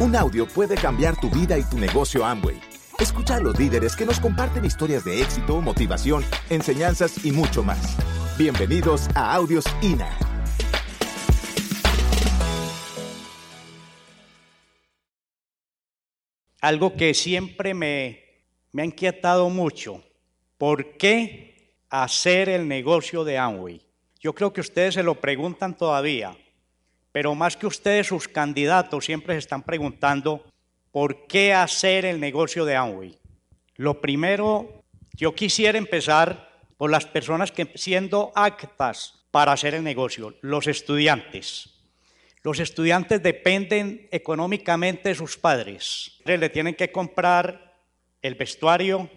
Un audio puede cambiar tu vida y tu negocio Amway. Escucha a los líderes que nos comparten historias de éxito, motivación, enseñanzas y mucho más. Bienvenidos a Audios INA. Algo que siempre me, me ha inquietado mucho. ¿Por qué hacer el negocio de Amway? Yo creo que ustedes se lo preguntan todavía, pero más que ustedes, sus candidatos siempre se están preguntando por qué hacer el negocio de Amway. Lo primero, yo quisiera empezar por las personas que siendo actas para hacer el negocio, los estudiantes. Los estudiantes dependen económicamente de sus padres. Le tienen que comprar el vestuario,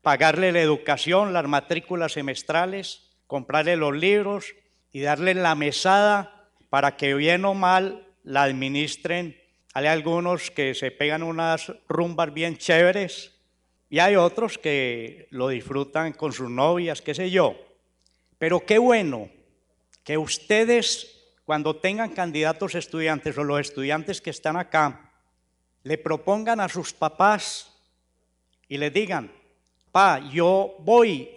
pagarle la educación, las matrículas semestrales, comprarle los libros y darle la mesada para que bien o mal la administren. Hay algunos que se pegan unas rumbas bien chéveres y hay otros que lo disfrutan con sus novias, qué sé yo. Pero qué bueno que ustedes, cuando tengan candidatos estudiantes o los estudiantes que están acá, le propongan a sus papás y le digan, pa, yo voy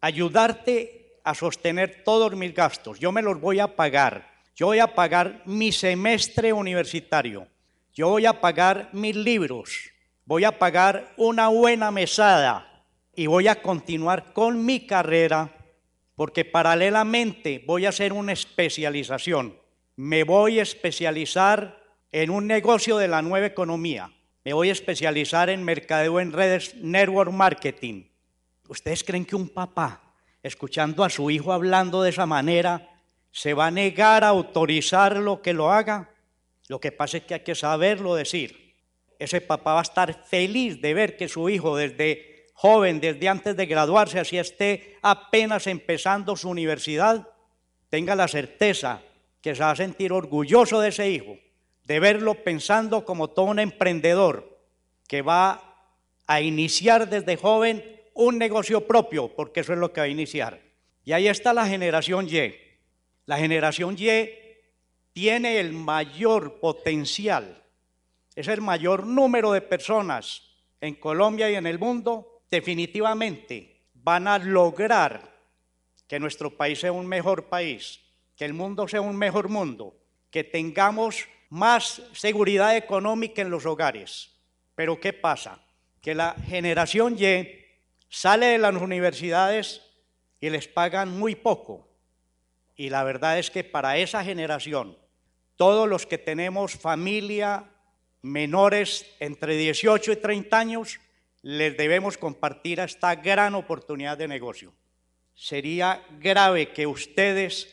a ayudarte a sostener todos mis gastos, yo me los voy a pagar, yo voy a pagar mi semestre universitario, yo voy a pagar mis libros, voy a pagar una buena mesada y voy a continuar con mi carrera porque paralelamente voy a hacer una especialización. Me voy a especializar en un negocio de la nueva economía. Me voy a especializar en mercadeo en redes, network marketing. ¿Ustedes creen que un papá escuchando a su hijo hablando de esa manera, se va a negar a autorizar lo que lo haga. Lo que pasa es que hay que saberlo decir. Ese papá va a estar feliz de ver que su hijo desde joven, desde antes de graduarse, así esté apenas empezando su universidad, tenga la certeza que se va a sentir orgulloso de ese hijo, de verlo pensando como todo un emprendedor que va a iniciar desde joven un negocio propio, porque eso es lo que va a iniciar. Y ahí está la generación Y. La generación Y tiene el mayor potencial, es el mayor número de personas en Colombia y en el mundo, definitivamente van a lograr que nuestro país sea un mejor país, que el mundo sea un mejor mundo, que tengamos más seguridad económica en los hogares. Pero ¿qué pasa? Que la generación Y sale de las universidades y les pagan muy poco. Y la verdad es que para esa generación, todos los que tenemos familia menores entre 18 y 30 años, les debemos compartir esta gran oportunidad de negocio. Sería grave que ustedes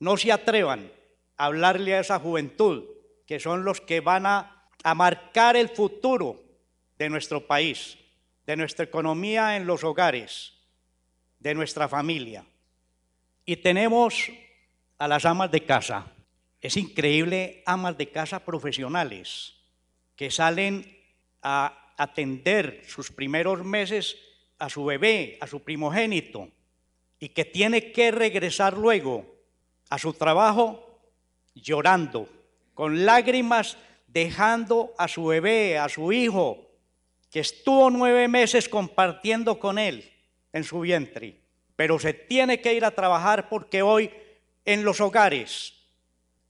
no se atrevan a hablarle a esa juventud, que son los que van a, a marcar el futuro de nuestro país de nuestra economía en los hogares, de nuestra familia. Y tenemos a las amas de casa. Es increíble, amas de casa profesionales que salen a atender sus primeros meses a su bebé, a su primogénito, y que tiene que regresar luego a su trabajo llorando, con lágrimas, dejando a su bebé, a su hijo, que estuvo nueve meses compartiendo con él en su vientre, pero se tiene que ir a trabajar porque hoy en los hogares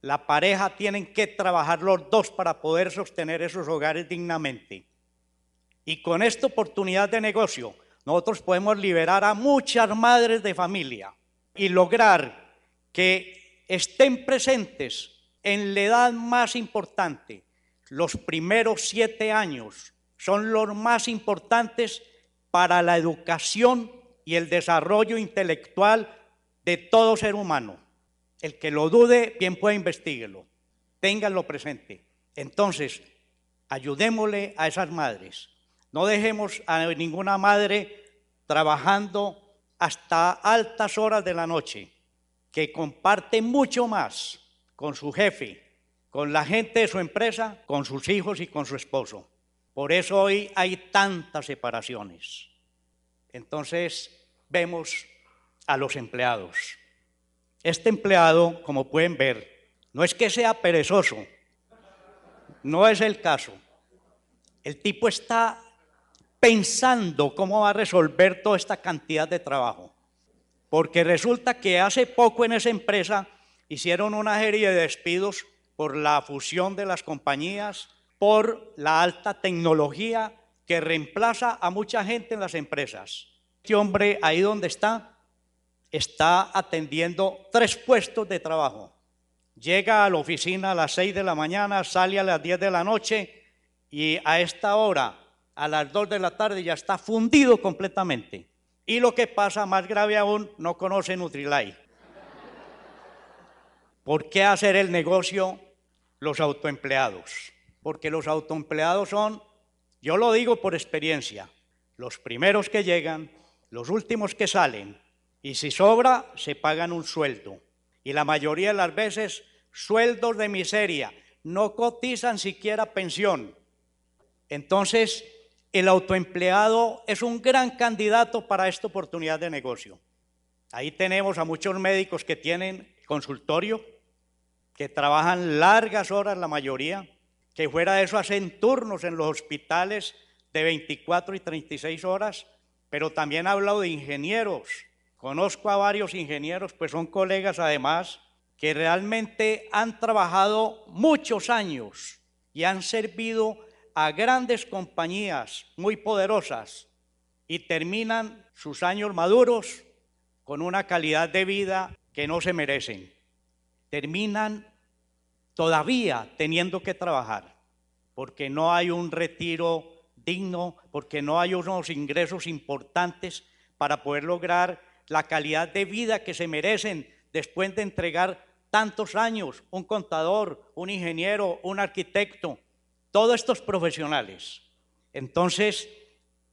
la pareja tienen que trabajar los dos para poder sostener esos hogares dignamente. Y con esta oportunidad de negocio, nosotros podemos liberar a muchas madres de familia y lograr que estén presentes en la edad más importante, los primeros siete años son los más importantes para la educación y el desarrollo intelectual de todo ser humano. El que lo dude, bien puede investiguarlo. Ténganlo presente. Entonces, ayudémosle a esas madres. No dejemos a ninguna madre trabajando hasta altas horas de la noche, que comparte mucho más con su jefe, con la gente de su empresa, con sus hijos y con su esposo. Por eso hoy hay tantas separaciones. Entonces vemos a los empleados. Este empleado, como pueden ver, no es que sea perezoso, No es el caso. El tipo está pensando cómo va a resolver toda esta cantidad de trabajo. Porque resulta que hace poco en esa empresa hicieron una serie de despidos por la fusión de las compañías, por la alta tecnología que reemplaza a mucha gente en las empresas. Este hombre ahí donde está, está atendiendo tres puestos de trabajo. Llega a la oficina a las 6 de la mañana, sale a las 10 de la noche y a esta hora, a las 2 de la tarde, ya está fundido completamente. Y lo que pasa, más grave aún, no conoce Nutrilite. ¿Por qué hacer el negocio los autoempleados? Porque los autoempleados son, yo lo digo por experiencia, los primeros que llegan, los últimos que salen, y si sobra, se pagan un sueldo. Y la mayoría de las veces, sueldos de miseria, no cotizan siquiera pensión. Entonces, el autoempleado es un gran candidato para esta oportunidad de negocio. Ahí tenemos a muchos médicos que tienen consultorio, que trabajan largas horas la mayoría, que fuera de eso hacen turnos en los hospitales de 24 y 36 horas, pero también ha hablado de ingenieros. Conozco a varios ingenieros, pues son colegas además, que realmente han trabajado muchos años y han servido a grandes compañías muy poderosas y terminan sus años maduros con una calidad de vida que no se merecen. Terminan todavía teniendo que trabajar porque no hay un retiro digno, porque no hay unos ingresos importantes para poder lograr la calidad de vida que se merecen después de entregar tantos años, un contador, un ingeniero, un arquitecto, todos estos profesionales. Entonces,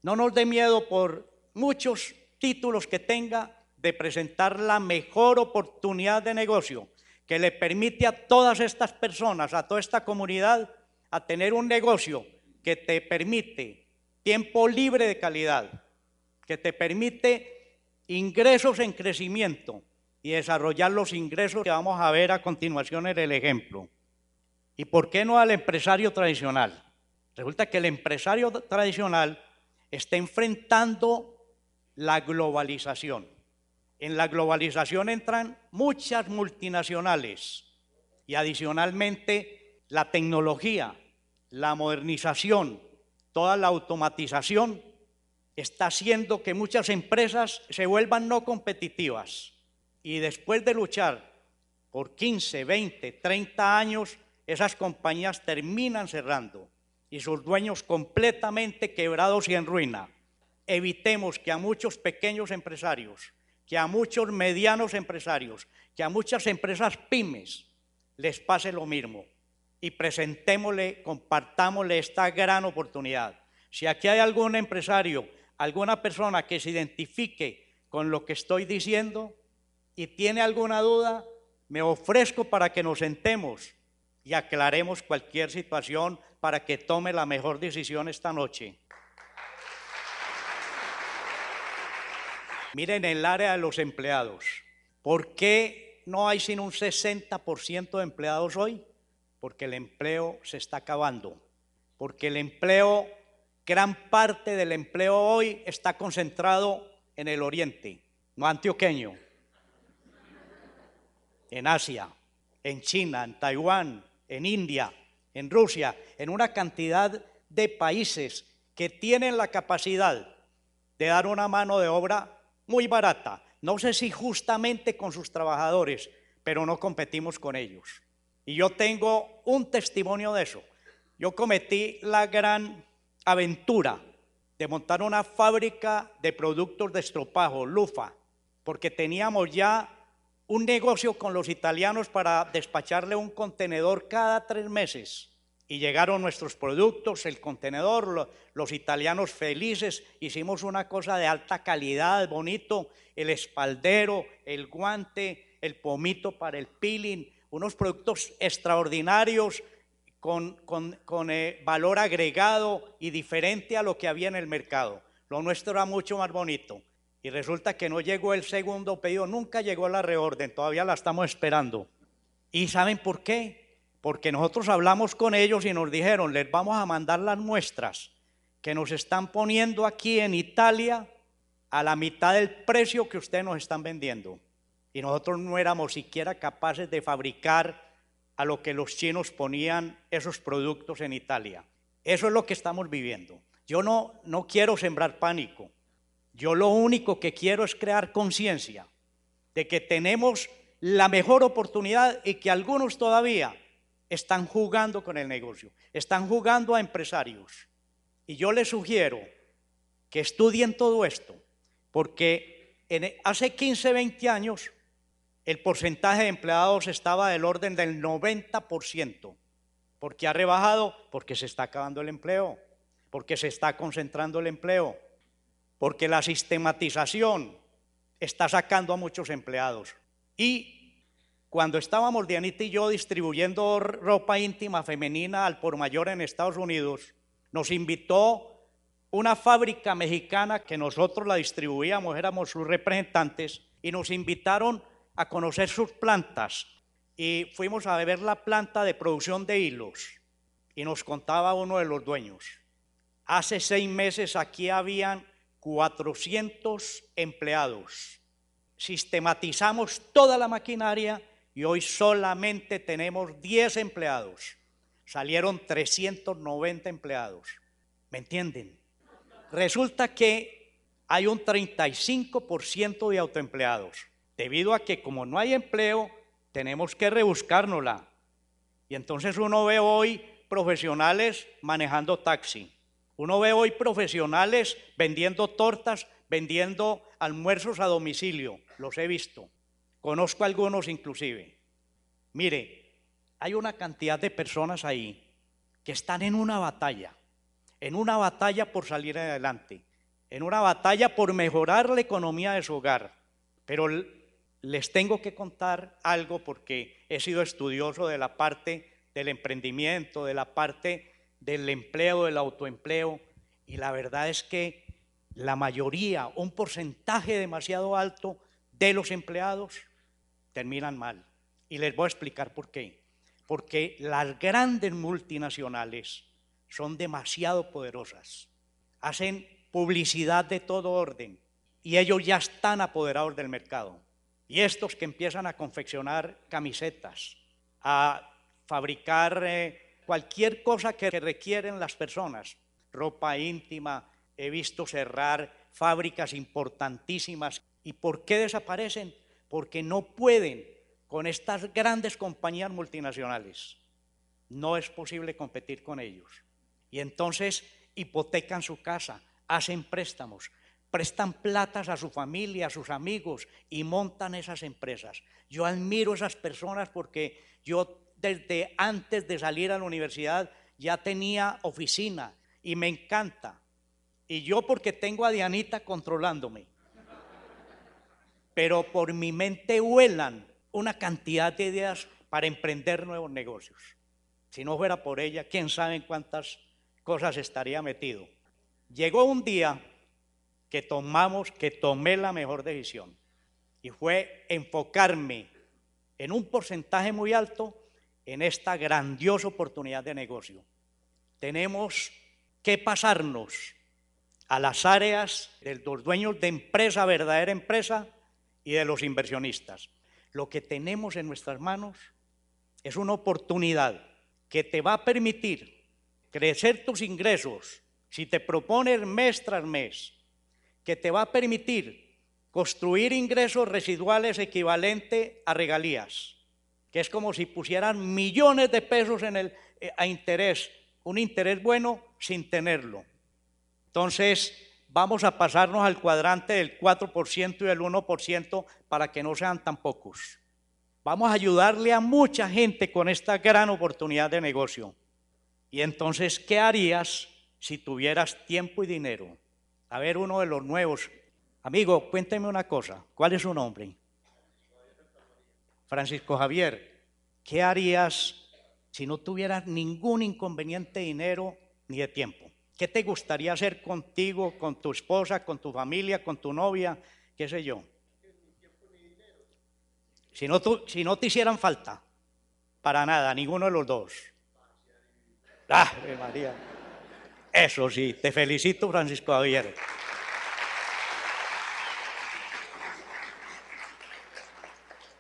no nos dé miedo por muchos títulos que tenga de presentar la mejor oportunidad de negocio que le permite a todas estas personas, a toda esta comunidad, a tener un negocio que te permite tiempo libre de calidad, que te permite ingresos en crecimiento y desarrollar los ingresos que vamos a ver a continuación en el ejemplo. ¿Y por qué no al empresario tradicional? Resulta que el empresario tradicional está enfrentando la globalización. En la globalización entran muchas multinacionales y adicionalmente la tecnología, la modernización, toda la automatización está haciendo que muchas empresas se vuelvan no competitivas y después de luchar por 15, 20, 30 años esas compañías terminan cerrando y sus dueños completamente quebrados y en ruina. Evitemos que a muchos pequeños empresarios, que a muchos medianos empresarios, que a muchas empresas pymes les pase lo mismo y presentémosle, compartámosle esta gran oportunidad. Si aquí hay algún empresario, alguna persona que se identifique con lo que estoy diciendo y tiene alguna duda, me ofrezco para que nos sentemos y aclaremos cualquier situación para que tome la mejor decisión esta noche. Miren el área de los empleados. ¿Por qué no hay sino un 60% de empleados hoy? Porque el empleo se está acabando. Porque el empleo, gran parte del empleo hoy está concentrado en el oriente, no antioqueño, en Asia, en China, en Taiwán, en India, en Rusia, en una cantidad de países que tienen la capacidad de dar una mano de obra muy barata. No sé si justamente con sus trabajadores, pero no competimos con ellos. Y yo tengo un testimonio de eso. Yo cometí la gran aventura de montar una fábrica de productos de estropajo, Lufa, porque teníamos ya un negocio con los italianos para despacharle un contenedor cada tres meses. Y llegaron nuestros productos, el contenedor, los italianos felices, hicimos una cosa de alta calidad, bonito, el espaldero, el guante, el pomito para el peeling, unos productos extraordinarios con, con, eh, valor agregado y diferente a lo que había en el mercado. Lo nuestro era mucho más bonito. Y resulta que no llegó el segundo pedido, nunca llegó la reorden, todavía la estamos esperando. ¿Y saben por qué? Porque nosotros hablamos con ellos y nos dijeron, les vamos a mandar las muestras que nos están poniendo aquí en Italia a la mitad del precio que ustedes nos están vendiendo. Y nosotros no éramos siquiera capaces de fabricar a lo que los chinos ponían esos productos en Italia. Eso es lo que estamos viviendo. Yo no, no quiero sembrar pánico. Yo lo único que quiero es crear conciencia de que tenemos la mejor oportunidad y que algunos todavía están jugando con el negocio, están jugando a empresarios. Y yo les sugiero que estudien todo esto, porque hace 15, 20 años el porcentaje de empleados estaba del orden del 90%. porque ha rebajado? Porque se está acabando el empleo, porque se está concentrando el empleo, porque la sistematización está sacando a muchos empleados. Y cuando estábamos Dianita y yo distribuyendo ropa íntima femenina al por mayor en Estados Unidos, nos invitó una fábrica mexicana que nosotros la distribuíamos, éramos sus representantes, y nos invitaron a conocer sus plantas. Y fuimos a ver la planta de producción de hilos. Y nos contaba uno de los dueños. Hace seis meses aquí habían 400 empleados. Sistematizamos toda la maquinaria y hoy solamente tenemos 10 empleados salieron 390 empleados. ¿Me entienden? Resulta que hay un 35% de autoempleados, debido a que como no hay empleo, tenemos que rebuscárnosla. Y entonces uno ve hoy profesionales manejando taxi. Uno ve hoy profesionales vendiendo tortas, vendiendo almuerzos a domicilio. Los he visto. Conozco algunos inclusive. Mire, hay una cantidad de personas ahí que están en una batalla, en una batalla por salir adelante, en una batalla por mejorar la economía de su hogar. Pero les tengo que contar algo porque he sido estudioso de la parte del emprendimiento, de la parte del empleo, del autoempleo, y la verdad es que la mayoría, un porcentaje demasiado alto de los empleados terminan mal. Y les voy a explicar por qué porque las grandes multinacionales son demasiado poderosas, hacen publicidad de todo orden y ellos ya están apoderados del mercado. Y estos que empiezan a confeccionar camisetas, a fabricar eh, cualquier cosa que requieren las personas, ropa íntima, he visto cerrar fábricas importantísimas. ¿Y por qué desaparecen? Porque no pueden con estas grandes compañías multinacionales. No es posible competir con ellos. Y entonces hipotecan su casa, hacen préstamos, prestan platas a su familia, a sus amigos y montan esas empresas. Yo admiro esas personas porque yo desde antes de salir a la universidad ya tenía oficina y me encanta. Y yo porque tengo a Dianita controlándome. Pero por mi mente vuelan una cantidad de ideas para emprender nuevos negocios. Si no fuera por ella, quién sabe en cuántas cosas estaría metido. Llegó un día que tomamos, que tomé la mejor decisión y fue enfocarme en un porcentaje muy alto en esta grandiosa oportunidad de negocio. Tenemos que pasarnos a las áreas de los dueños de empresa, verdadera empresa, y de los inversionistas. Lo que tenemos en nuestras manos es una oportunidad que te va a permitir crecer tus ingresos si te propones mes tras mes, que te va a permitir construir ingresos residuales equivalentes a regalías, que es como si pusieran millones de pesos en el, eh, a interés, un interés bueno sin tenerlo. Entonces, vamos a pasarnos al cuadrante del 4% y del 1% para que no sean tan pocos. Vamos a ayudarle a mucha gente con esta gran oportunidad de negocio. Y entonces, ¿qué harías si tuvieras tiempo y dinero? A ver, uno de los nuevos. Amigo, cuénteme una cosa. ¿Cuál es su nombre? Francisco Javier. ¿Qué harías si no tuvieras ningún inconveniente de dinero ni de tiempo? ¿Qué te gustaría hacer contigo, con tu esposa, con tu familia, con tu novia, qué sé yo? Si no, si no te hicieran falta. Para nada, ninguno de los dos. ¡Ah, María! Eso sí, te felicito, Francisco Javier.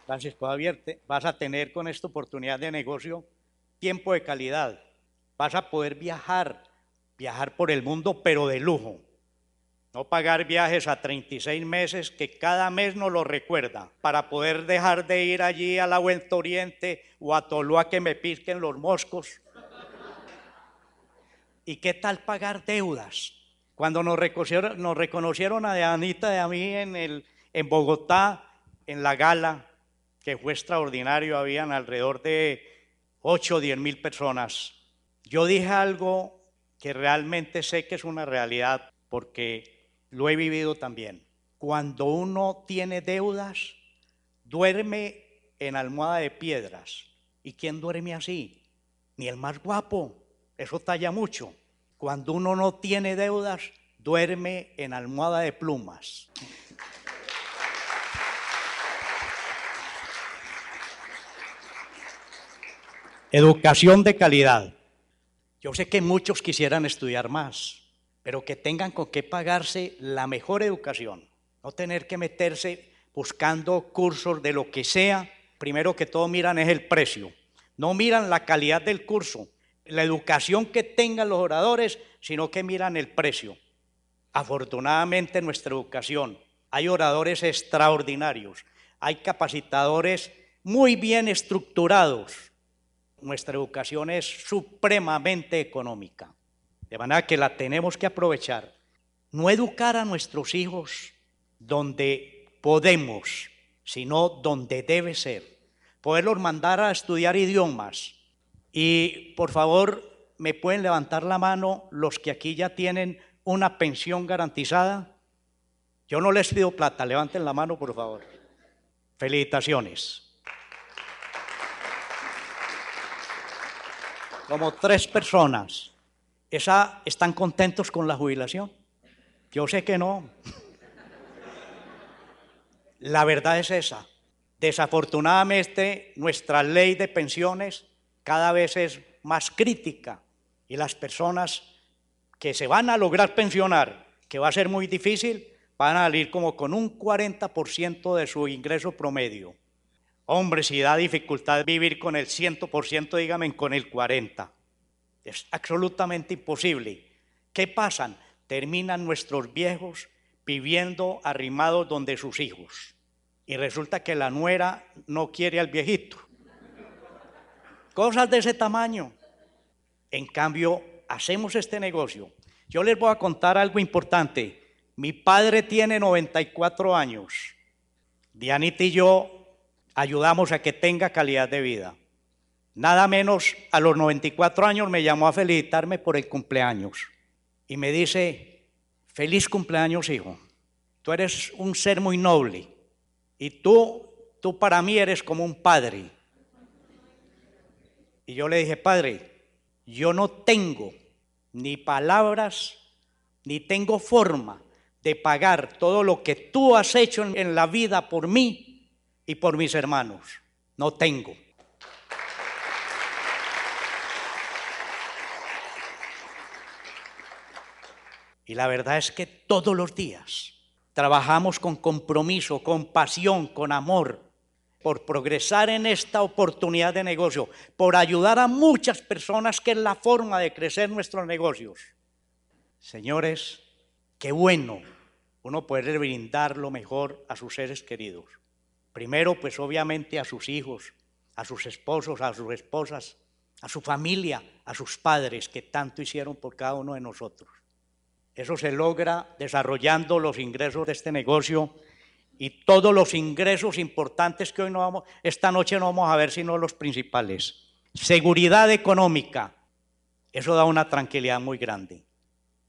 Francisco Javier, vas a tener con esta oportunidad de negocio tiempo de calidad. Vas a poder viajar, viajar por el mundo, pero de lujo. No pagar viajes a 36 meses que cada mes nos lo recuerda para poder dejar de ir allí a la Vuelta Oriente o a Toluá que me pisquen los moscos. ¿Y qué tal pagar deudas? Cuando nos reconocieron, nos reconocieron a Anita y a mí en, el, en Bogotá, en la gala, que fue extraordinario, habían alrededor de 8 o 10 mil personas. Yo dije algo que realmente sé que es una realidad porque lo he vivido también. Cuando uno tiene deudas, duerme en almohada de piedras. ¿Y quién duerme así? Ni el más guapo. Eso talla mucho. Cuando uno no tiene deudas, duerme en almohada de plumas. Educación de calidad. Yo sé que muchos quisieran estudiar más, pero que tengan con qué pagarse la mejor educación, no tener que meterse buscando cursos de lo que sea. Primero que todo miran es el precio, no miran la calidad del curso, la educación que tengan los oradores, sino que miran el precio. Afortunadamente en nuestra educación hay oradores extraordinarios, hay capacitadores muy bien estructurados. Nuestra educación es supremamente económica. De manera que la tenemos que aprovechar. No educar a nuestros hijos donde podemos, sino donde debe ser. Poderlos mandar a estudiar idiomas. Y por favor, me pueden levantar la mano los que aquí ya tienen una pensión garantizada. Yo no les pido plata, levanten la mano por favor. Felicitaciones. Como tres personas. ¿Esa, ¿Están contentos con la jubilación? Yo sé que no. La verdad es esa. Desafortunadamente, nuestra ley de pensiones cada vez es más crítica y las personas que se van a lograr pensionar, que va a ser muy difícil, van a salir como con un 40% de su ingreso promedio. Hombre, si da dificultad vivir con el 100%, dígame con el 40%. Es absolutamente imposible. ¿Qué pasan? Terminan nuestros viejos viviendo arrimados donde sus hijos. Y resulta que la nuera no quiere al viejito. Cosas de ese tamaño. En cambio, hacemos este negocio. Yo les voy a contar algo importante. Mi padre tiene 94 años. Dianita y yo ayudamos a que tenga calidad de vida. Nada menos a los 94 años me llamó a felicitarme por el cumpleaños y me dice, feliz cumpleaños hijo, tú eres un ser muy noble y tú, tú para mí eres como un padre. Y yo le dije, padre, yo no tengo ni palabras, ni tengo forma de pagar todo lo que tú has hecho en la vida por mí y por mis hermanos. No tengo. Y la verdad es que todos los días trabajamos con compromiso, con pasión, con amor, por progresar en esta oportunidad de negocio, por ayudar a muchas personas, que es la forma de crecer nuestros negocios. Señores, qué bueno uno poder brindar lo mejor a sus seres queridos. Primero, pues obviamente a sus hijos, a sus esposos, a sus esposas, a su familia, a sus padres que tanto hicieron por cada uno de nosotros. Eso se logra desarrollando los ingresos de este negocio y todos los ingresos importantes que hoy no vamos, esta noche no vamos a ver, sino los principales. Seguridad económica. Eso da una tranquilidad muy grande.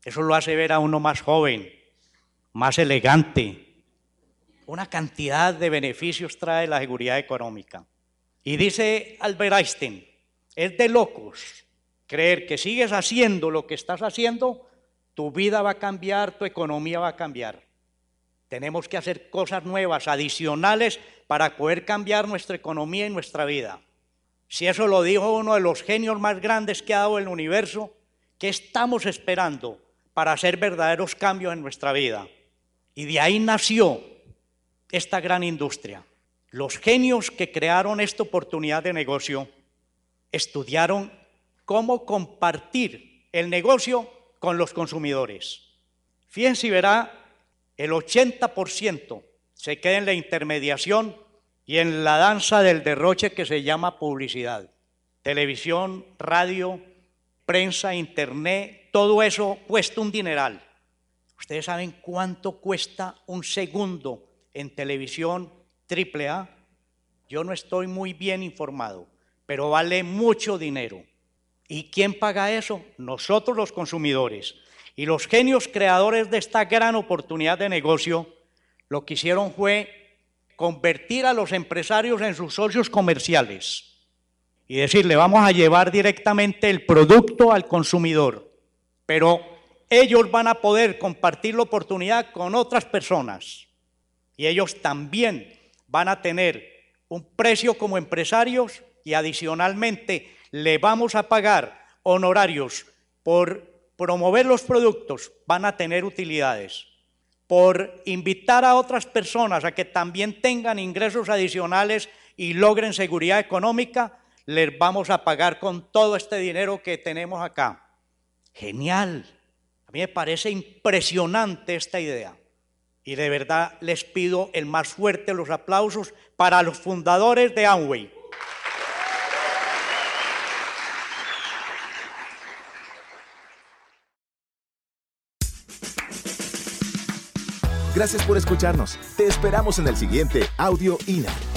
Eso lo hace ver a uno más joven, más elegante. Una cantidad de beneficios trae la seguridad económica. Y dice Albert Einstein, es de locos creer que sigues haciendo lo que estás haciendo tu vida va a cambiar, tu economía va a cambiar. Tenemos que hacer cosas nuevas, adicionales, para poder cambiar nuestra economía y nuestra vida. Si eso lo dijo uno de los genios más grandes que ha dado el universo, ¿qué estamos esperando para hacer verdaderos cambios en nuestra vida? Y de ahí nació esta gran industria. Los genios que crearon esta oportunidad de negocio estudiaron cómo compartir el negocio con los consumidores. Fíjense y verá, el 80% se queda en la intermediación y en la danza del derroche que se llama publicidad. Televisión, radio, prensa, internet, todo eso cuesta un dineral. Ustedes saben cuánto cuesta un segundo en televisión triple A. Yo no estoy muy bien informado, pero vale mucho dinero. ¿Y quién paga eso? Nosotros los consumidores. Y los genios creadores de esta gran oportunidad de negocio lo que hicieron fue convertir a los empresarios en sus socios comerciales y decirle, vamos a llevar directamente el producto al consumidor, pero ellos van a poder compartir la oportunidad con otras personas y ellos también van a tener un precio como empresarios y adicionalmente le vamos a pagar honorarios por promover los productos, van a tener utilidades. Por invitar a otras personas a que también tengan ingresos adicionales y logren seguridad económica, les vamos a pagar con todo este dinero que tenemos acá. Genial. A mí me parece impresionante esta idea. Y de verdad les pido el más fuerte los aplausos para los fundadores de Amway. Gracias por escucharnos. Te esperamos en el siguiente Audio INA.